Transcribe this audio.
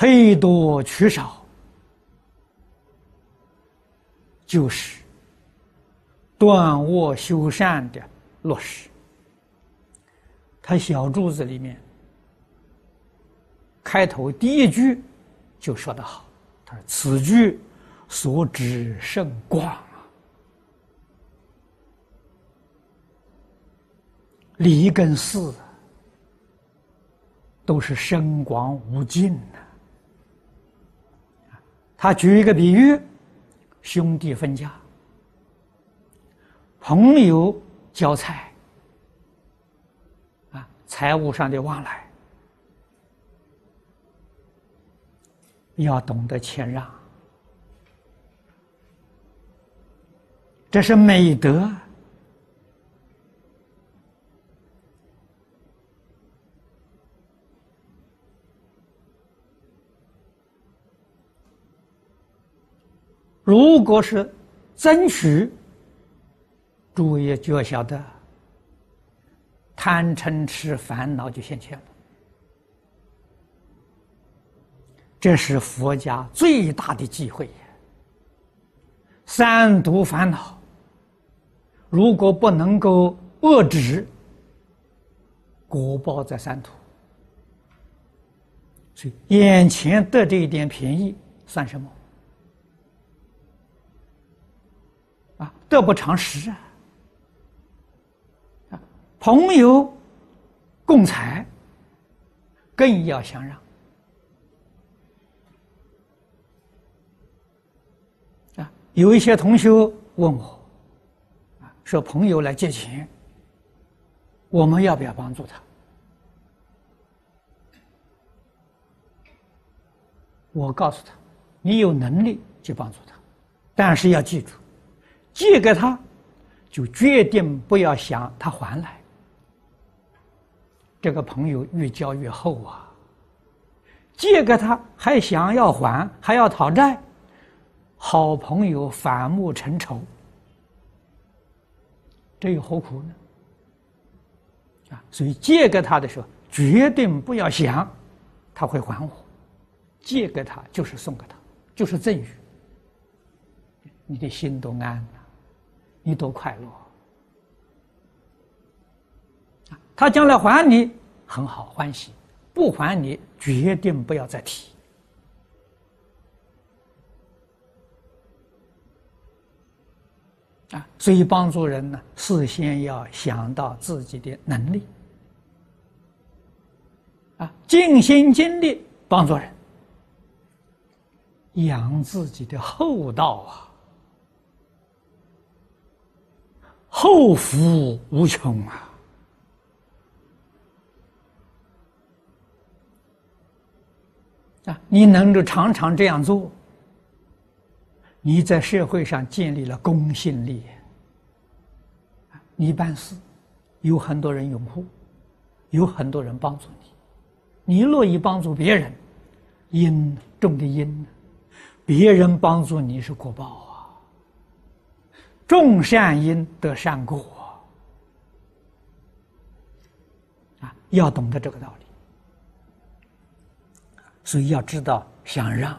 推多取少，就是断恶修善的落实。他小柱子里面开头第一句就说得好，他说：“此句所指甚广啊，理跟事都是深广无尽的。”他举一个比喻：兄弟分家，朋友交财。啊财务上的往来，要懂得谦让，这是美德。如果是争取，诸位就要晓得。贪嗔痴烦恼就现前了，这是佛家最大的忌讳。三毒烦恼，如果不能够遏制，果报在三途。所以眼前得这一点便宜算什么？啊，得不偿失啊！朋友共财，更要相让啊！有一些同学问我，啊，说朋友来借钱，我们要不要帮助他？我告诉他，你有能力就帮助他，但是要记住，借给他，就决定不要想他还来。这个朋友越交越厚啊！借给他还想要还，还要讨债，好朋友反目成仇，这又何苦呢？啊，所以借给他的时候，决定不要想他会还我，借给他就是送给他，就是赠予，你的心都安了，你多快乐。他将来还你很好欢喜，不还你决定不要再提啊！所以帮助人呢，事先要想到自己的能力啊，尽心尽力帮助人，养自己的厚道啊，后福无穷啊！啊，你能够常常这样做，你在社会上建立了公信力。你办事有很多人拥护，有很多人帮助你，你乐意帮助别人，因种的因，别人帮助你是果报啊。种善因得善果啊，要懂得这个道理。所以要知道，想让。